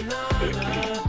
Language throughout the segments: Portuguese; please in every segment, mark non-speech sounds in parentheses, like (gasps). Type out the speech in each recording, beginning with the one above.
que nada.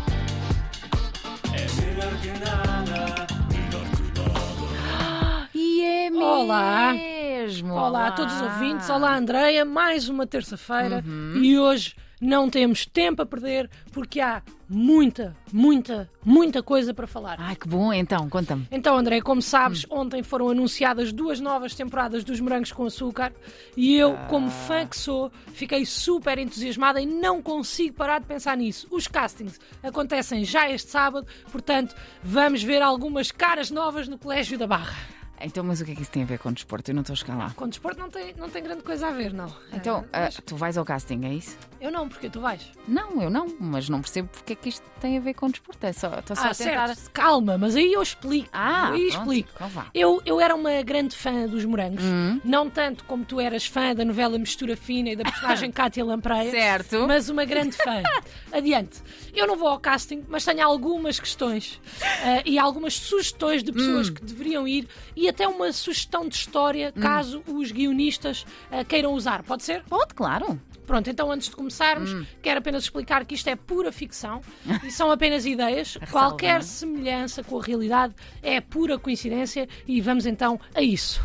É melhor que nada. Melhor que nada. E é mesmo. Olá. mesmo. Olá a todos os ouvintes, olá Andreia, mais uma terça-feira Uhum. e hoje não temos tempo a perder porque há muita, muita, muita coisa para falar. Ai, que bom, então, conta-me. Então, André, como sabes, ontem foram anunciadas duas novas temporadas dos Morangos com Açúcar e eu, Ah. como fã que sou, fiquei super entusiasmada e não consigo parar de pensar nisso. Os castings acontecem já este sábado, portanto, vamos ver algumas caras novas no Colégio da Barra. Então, mas o que é que isso tem a ver com desporto? Eu não estou a chegar lá. Com desporto não tem, não tem grande coisa a ver, não. Então, Ah, ah, tu vais ao casting, é isso? Eu não, porque tu vais. Não, eu não, mas não percebo porque é que isto tem a ver com desporto. É só, estou só Ah, a tentar. certo. Calma, mas aí eu explico. Ah, aí pronto, explico. então vá. Eu, eu era uma grande fã dos morangos. Hum. Não tanto como tu eras fã da novela Mistura Fina e da personagem (laughs) Cátia Lampreia. Certo. Mas uma grande fã. (laughs) Adiante. Eu não vou ao casting, mas tenho algumas questões ah, e algumas sugestões de pessoas Hum. que deveriam ir e até uma sugestão de história caso os guionistas ah, queiram usar. Pode ser? Pode, claro. Pronto, então antes de começarmos, Hum. quero apenas explicar que isto é pura ficção (laughs) e são apenas ideias. Ressalva, Qualquer não é? semelhança com a realidade é pura coincidência e vamos então a isso.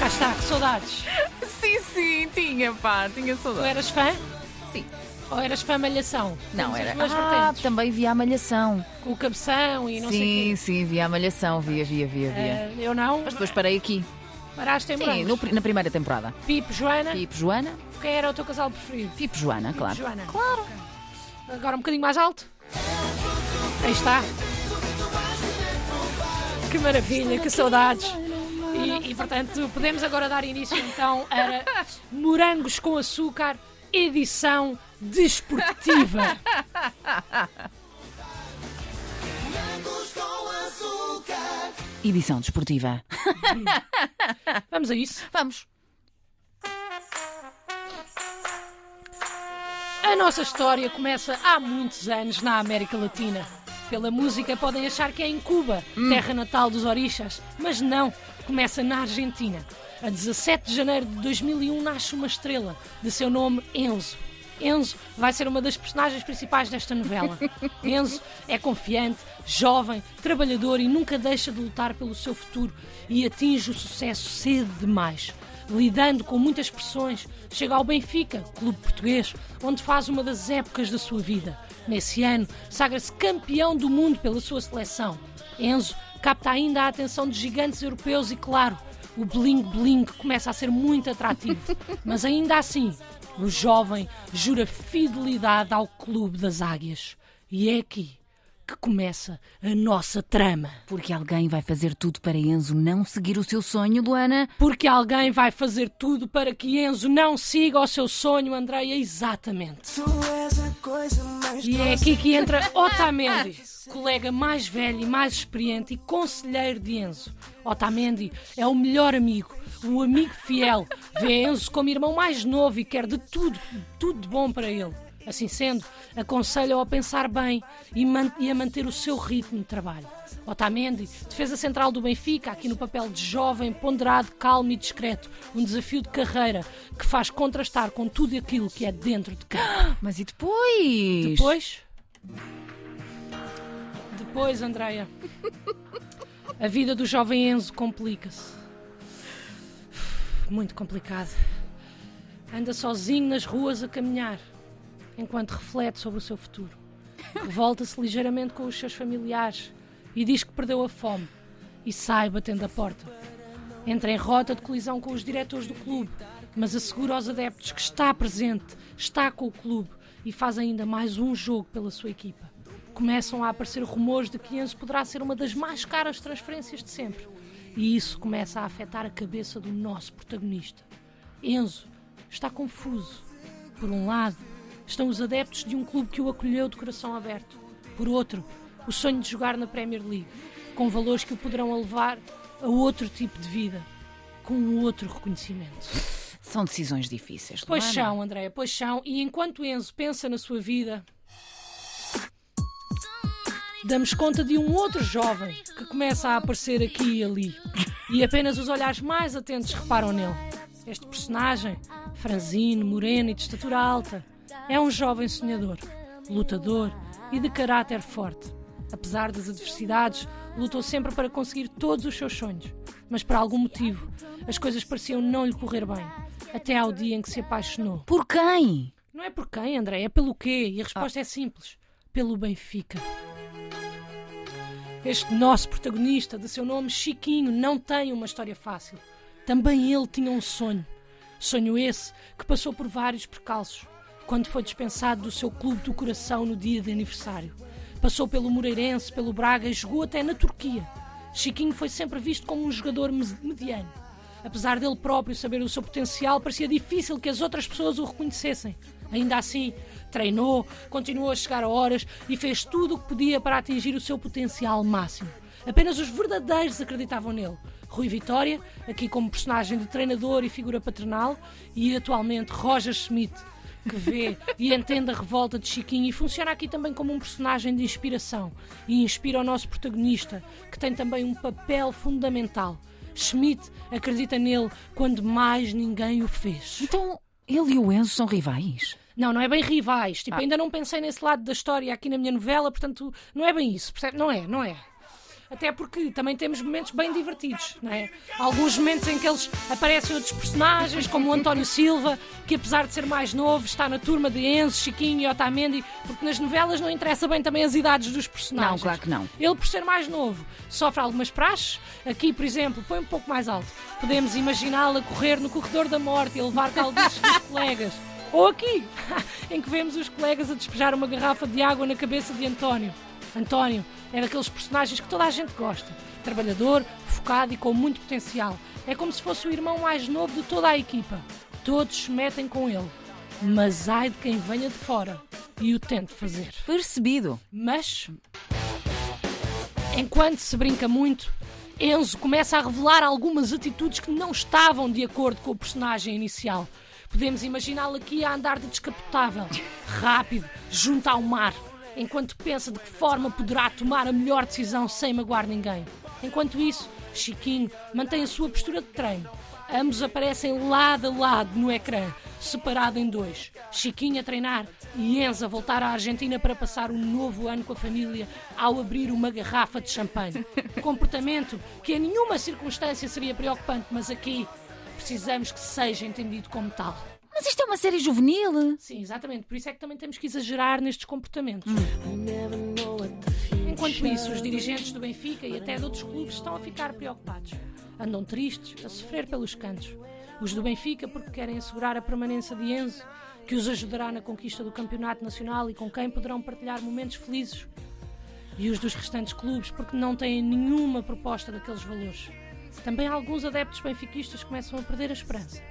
Cá está, que saudades. (laughs) Sim, sim, tinha, pá, tinha Tu saudade. eras fã Sim. Ou eras fã malhação? Não, era. Ah, vertentes, também via a malhação. com o cabeção e não sei o sim, sim, via a malhação, via, via, via, via. Eh, eu não, Mas depois parei aqui. paraste em Sim, no na primeira temporada. Pipo, Joana, Pipo Joana. quem era o teu casal preferido? Pipo Joana, claro. Joana. Claro. Ok. Agora um bocadinho mais alto. Aí está. Que maravilha, que saudades. E, e, portanto, podemos agora dar início então a (laughs) Morangos com Açúcar, edição desportiva. Edição desportiva. Vamos a isso. Vamos. A nossa história começa há muitos anos na América Latina. Pela música podem achar que é em Cuba, terra natal dos orixas, mas não, começa na Argentina. A 17 de janeiro de 2001 nasce uma estrela, de seu nome Enzo. Enzo vai ser uma das personagens principais desta novela. (laughs) Enzo é confiante, jovem, trabalhador e nunca deixa de lutar pelo seu futuro e atinge o sucesso cedo demais lidando com muitas pressões, chega ao Benfica, clube português, onde faz uma das épocas da sua vida. Nesse ano, sagra-se campeão do mundo pela sua seleção. Enzo capta ainda a atenção de gigantes europeus e, claro, o bling-bling começa a ser muito atrativo. (laughs) Mas ainda assim, o jovem jura fidelidade ao Clube das Águias. E é aqui que começa a nossa trama. Porque alguém vai fazer tudo para Enzo não seguir o seu sonho, Luana. Porque alguém vai fazer tudo para que Enzo não siga o seu sonho, Andreia, exatamente. E é aqui que entra (laughs) Otamendi, colega mais velho e mais experiente e conselheiro de Enzo. Otamendi é o melhor amigo, o amigo fiel. Vê Enzo como irmão mais novo e quer de tudo, tudo de bom para ele. Assim sendo, aconselha-o a pensar bem e, man- e a manter o seu ritmo de trabalho. Otamendi, defesa central do Benfica, aqui no papel de jovem, ponderado, calmo e discreto. Um desafio de carreira que faz contrastar com tudo aquilo que é dentro de campo. (gasps) Mas e depois? Depois. Depois, Andreia. A vida do jovem Enzo complica-se. Muito complicado. Anda sozinho nas ruas a caminhar, enquanto reflete sobre o seu futuro. Revolta-se ligeiramente com os seus familiares e diz que perdeu a fome e sai batendo a porta. Entra em rota de colisão com os diretores do clube, mas assegura aos adeptos que está presente, está com o clube e faz ainda mais um jogo pela sua equipa. Começam a aparecer rumores de que Enzo poderá ser uma das mais caras transferências de sempre. E isso começa a afetar a cabeça do nosso protagonista. Enzo está confuso. Por um lado, estão os adeptos de um clube que o acolheu de coração aberto. Por outro, o sonho de jogar na Premier League, com valores que o poderão levar a outro tipo de vida, com um outro reconhecimento. São decisões difíceis, Pois Luana. são, Andréia, pois são. E enquanto Enzo pensa na sua vida, damos conta de um outro jovem que começa a aparecer aqui e ali. E apenas os olhares mais atentos reparam nele. Este personagem, franzino, moreno e de estatura alta, É um jovem sonhador, lutador e de caráter forte. Apesar das adversidades, lutou sempre para conseguir todos os seus sonhos. Mas por algum motivo, as coisas pareciam não lhe correr bem. Até ao dia em que se apaixonou. Por quem? Não é por quem, André, é pelo quê? E a resposta é simples: pelo Benfica. Este nosso protagonista, de seu nome Chiquinho, não tem uma história fácil. Também ele tinha um sonho. Sonho esse que passou por vários percalços. Quando foi dispensado do seu clube do coração no dia de aniversário. Passou pelo Moreirense, pelo Braga e jogou até na Turquia. Chiquinho foi sempre visto como um jogador mediano. Apesar dele próprio saber o seu potencial, parecia difícil que as outras pessoas o reconhecessem. Ainda assim, treinou, continuou a chegar a horas e fez tudo o que podia para atingir o seu potencial máximo. Apenas os verdadeiros acreditavam nele. Rui Vitória, aqui como personagem de treinador e figura paternal, e atualmente Roger Schmidt, que vê (laughs) e entende a revolta de Chiquinho e funciona aqui também como um personagem de inspiração e inspira o nosso protagonista, que tem também um papel fundamental. Schmidt acredita nele quando mais ninguém o fez. Então, ele e o Enzo são rivais? Não, não é bem rivais. Tipo, ainda não pensei nesse lado da história aqui na minha novela, portanto, não é bem isso. Percebe? Não é, não é. Até porque também temos momentos bem divertidos, não é? Alguns momentos em que eles aparecem outros personagens, como o António Silva, que apesar de ser mais novo, está na turma de Enzo, Chiquinho e Otamendi, porque nas novelas não interessa bem também as idades dos personagens. Não, claro que não. Ele, por ser mais novo, sofre algumas praxes. Aqui, por exemplo, põe um pouco mais alto. Podemos imaginá-lo a correr no corredor da morte e a levar caldiços dos (laughs) colegas. Ou aqui, (laughs) em que vemos os colegas a despejar uma garrafa de água na cabeça de António. António é daqueles personagens que toda a gente gosta. Trabalhador, focado e com muito potencial. É como se fosse o irmão mais novo de toda a equipa. Todos se metem com ele. Mas ai de quem venha de fora e o tente fazer. Percebido. Mas, enquanto se brinca muito, Enzo começa a revelar algumas atitudes que não estavam de acordo com o personagem inicial. Podemos imaginá-lo aqui a andar de descapotável, (laughs) rápido, junto ao mar, enquanto pensa de que forma poderá tomar a melhor decisão sem magoar ninguém. Enquanto isso, Chiquinho mantém a sua postura de treino. Ambos aparecem lado a lado no ecrã, separado em dois. Chiquinho a treinar e Enzo a voltar à Argentina para passar um novo ano com a família ao abrir uma garrafa de champanhe. (laughs) Comportamento que em nenhuma circunstância seria preocupante, mas aqui precisamos que seja entendido como tal. Mas isto é uma série juvenil. Sim, exatamente. Por isso é que também temos que exagerar nestes comportamentos. Enquanto isso, os dirigentes do Benfica e até de outros clubes estão a ficar preocupados. Andam tristes, a sofrer pelos cantos. Os do Benfica porque querem assegurar a permanência de Enzo, que os ajudará na conquista do campeonato nacional e com quem poderão partilhar momentos felizes. E os dos restantes clubes porque não têm nenhuma proposta daqueles valores. Também alguns adeptos benfiquistas começam a perder a esperança.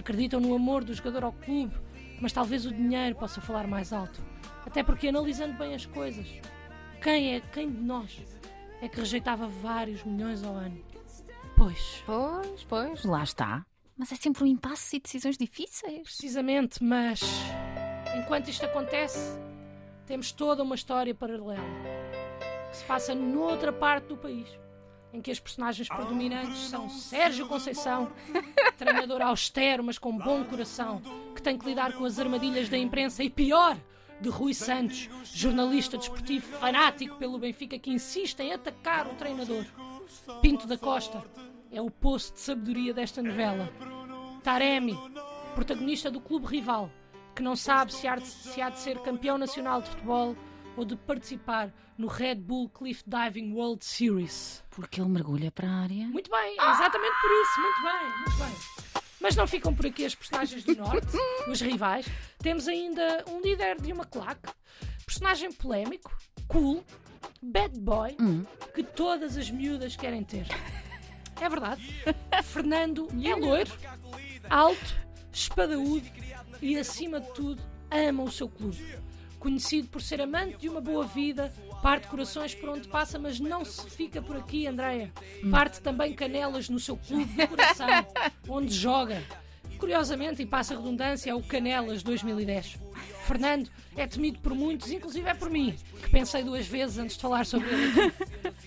Acreditam no amor do jogador ao clube, mas talvez o dinheiro possa falar mais alto. Até porque, analisando bem as coisas, quem é quem de nós é que rejeitava vários milhões ao ano? Pois, Pois, pois. Lá está. Mas é sempre um impasse e decisões difíceis. precisamente, mas enquanto isto acontece, temos toda uma história paralela que se passa noutra parte do país. Em que as personagens predominantes são Sérgio Conceição, (laughs) treinador austero, mas com bom coração, que tem que lidar com as armadilhas da imprensa e pior, de Rui Santos, jornalista desportivo fanático pelo Benfica que insiste em atacar o treinador. Pinto da Costa é o poço de sabedoria desta novela. Taremi, protagonista do clube rival, que não sabe se há, de, se há de ser campeão nacional de futebol ou de participar no Red Bull Cliff Diving World Series. Porque ele mergulha para a área. Muito bem, é exatamente por isso, muito bem, muito bem. Mas não ficam por aqui as personagens do Norte, (laughs) os rivais. Temos ainda um líder de uma claque, personagem polémico, cool, bad boy, que todas as miúdas querem ter. É verdade. (laughs) Fernando é loiro, alto, espadaúdo e, acima de tudo, ama o seu clube. Conhecido por ser amante de uma boa vida, parte corações por onde passa, mas não se fica por aqui, Andréia. Parte também canelas no seu clube de coração, (laughs) onde joga. Curiosamente, e passa a redundância, é o Canelas 2010. Fernando é temido por muitos, inclusive é por mim, que pensei duas vezes antes de falar sobre ele.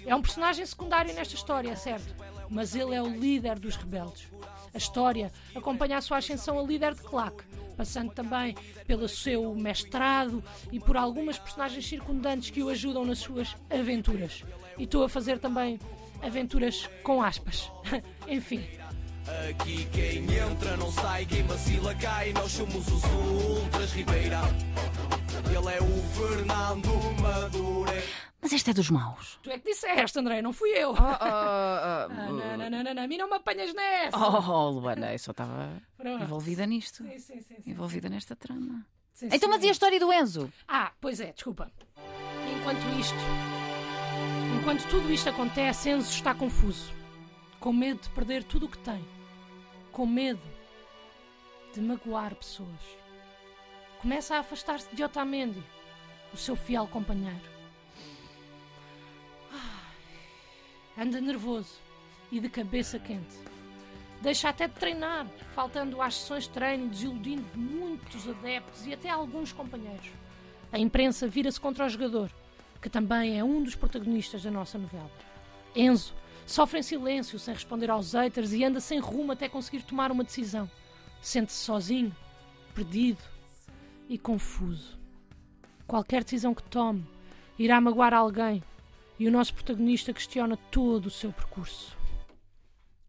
É um personagem secundário nesta história, é certo, mas ele é o líder dos rebeldes. A história acompanha a sua ascensão a líder de claque, passando também pelo seu mestrado e por algumas personagens circundantes que o ajudam nas suas aventuras. E estou a fazer também aventuras com aspas. (laughs) Enfim. Aqui quem entra não sai, quem vacila cai. Nós somos os Ultras Ribeira. Ele é o Fernando Madure. Mas este é dos maus. Tu é que disseste, André, não fui eu. Oh, oh, oh, Não, não, não, não, não, a mim não me apanhas nessa. oh, oh, Luana, eu só estava envolvida nisto. Sim, sim, sim, sim. Envolvida nesta trama. Sim, Então, sim. mas e a história do Enzo? Ah, pois é, desculpa. Enquanto isto. Enquanto tudo isto acontece, Enzo está confuso. Com medo de perder tudo o que tem. Com medo de magoar pessoas. Começa a afastar-se de Otamendi, o seu fiel companheiro. Anda nervoso e de cabeça quente. Deixa até de treinar, faltando às sessões de treino desiludindo muitos adeptos e até alguns companheiros. A imprensa vira-se contra o jogador, que também é um dos protagonistas da nossa novela. Enzo sofre em silêncio, sem responder aos haters e anda sem rumo até conseguir tomar uma decisão. Sente-se sozinho, perdido e confuso. Qualquer decisão que tome irá magoar alguém e o nosso protagonista questiona todo o seu percurso.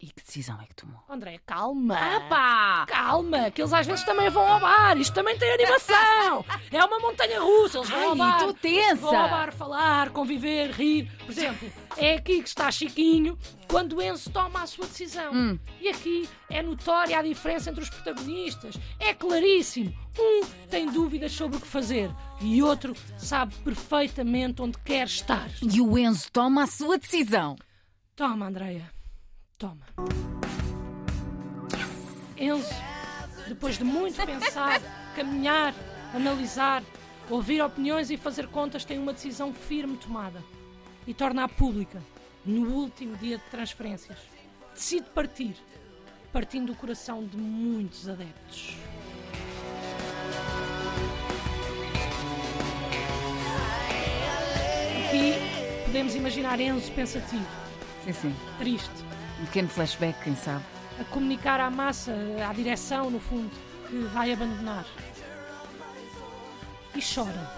E que decisão é que tomou? André, calma! Pá! Calma, que eles às vezes também vão ao bar. Isto também tem animação. É uma montanha russa. Eles vão ao Ai, bar. tô tensa. Vão ao bar falar, conviver, rir. Por exemplo, é aqui que está Chiquinho quando Enzo toma a sua decisão. Hum. E aqui é notória a diferença entre os protagonistas. É claríssimo. Um tem dúvidas sobre o que fazer e outro sabe perfeitamente onde quer estar. E o Enzo toma a sua decisão. Toma, Andreia. Toma. Enzo, depois de muito pensar, caminhar, analisar, ouvir opiniões e fazer contas, tem uma decisão firme tomada e torna-a pública no último dia de transferências. Decide partir, partindo do coração de muitos adeptos. Aqui podemos imaginar Enzo pensativo, Sim, sim. triste, Um pequeno flashback, quem sabe? a comunicar à massa, à direção, no fundo, que vai abandonar. E chora.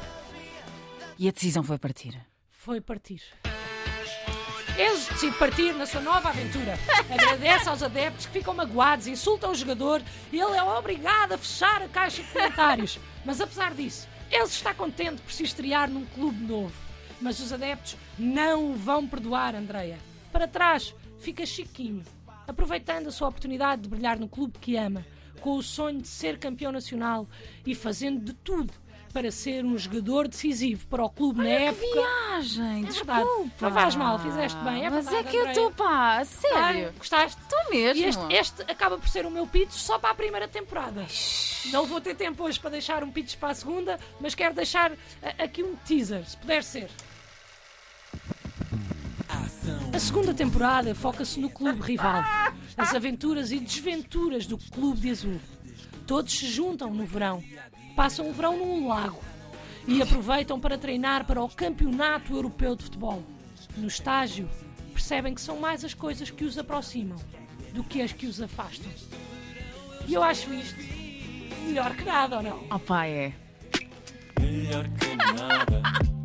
E a decisão foi partir. Foi partir. Enzo decide partir na sua nova aventura. (laughs) Agradece aos adeptos que ficam magoados, insultam o jogador e ele é obrigado a fechar a caixa de comentários. Mas apesar disso, Enzo está contente por se estrear num clube novo. Mas os adeptos não o vão perdoar, Andreia. Para trás fica Chiquinho, aproveitando a sua oportunidade de brilhar no clube que ama, com o sonho de ser campeão nacional e fazendo de tudo para ser um jogador decisivo para o clube na época. Viagem, É desculpa. Não faz mal, fizeste bem, é Mas é verdade, que eu estou, pá, Ai, sério. gostaste? Estou mesmo. E este, este acaba por ser o meu pitch só para a primeira temporada. Não vou ter tempo hoje para deixar um pitch para a segunda, mas quero deixar a- aqui um teaser, se puder ser. A segunda temporada foca-se no clube rival, as aventuras e desventuras do clube de azul. Todos se juntam no verão, passam o verão num lago e aproveitam para treinar para o Campeonato Europeu de Futebol. No estágio, percebem que são mais as coisas que os aproximam do que as que os afastam. E eu acho isto melhor que nada, ou não? Oh, pá, é. Melhor que nada.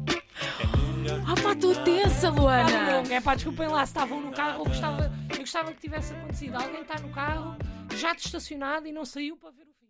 Oh, pá, estou tensa, Luana. Longo. É pá, desculpem lá se estavam no carro, eu gostava, eu gostava que tivesse acontecido. Alguém está no carro, já estacionado e não saiu para ver o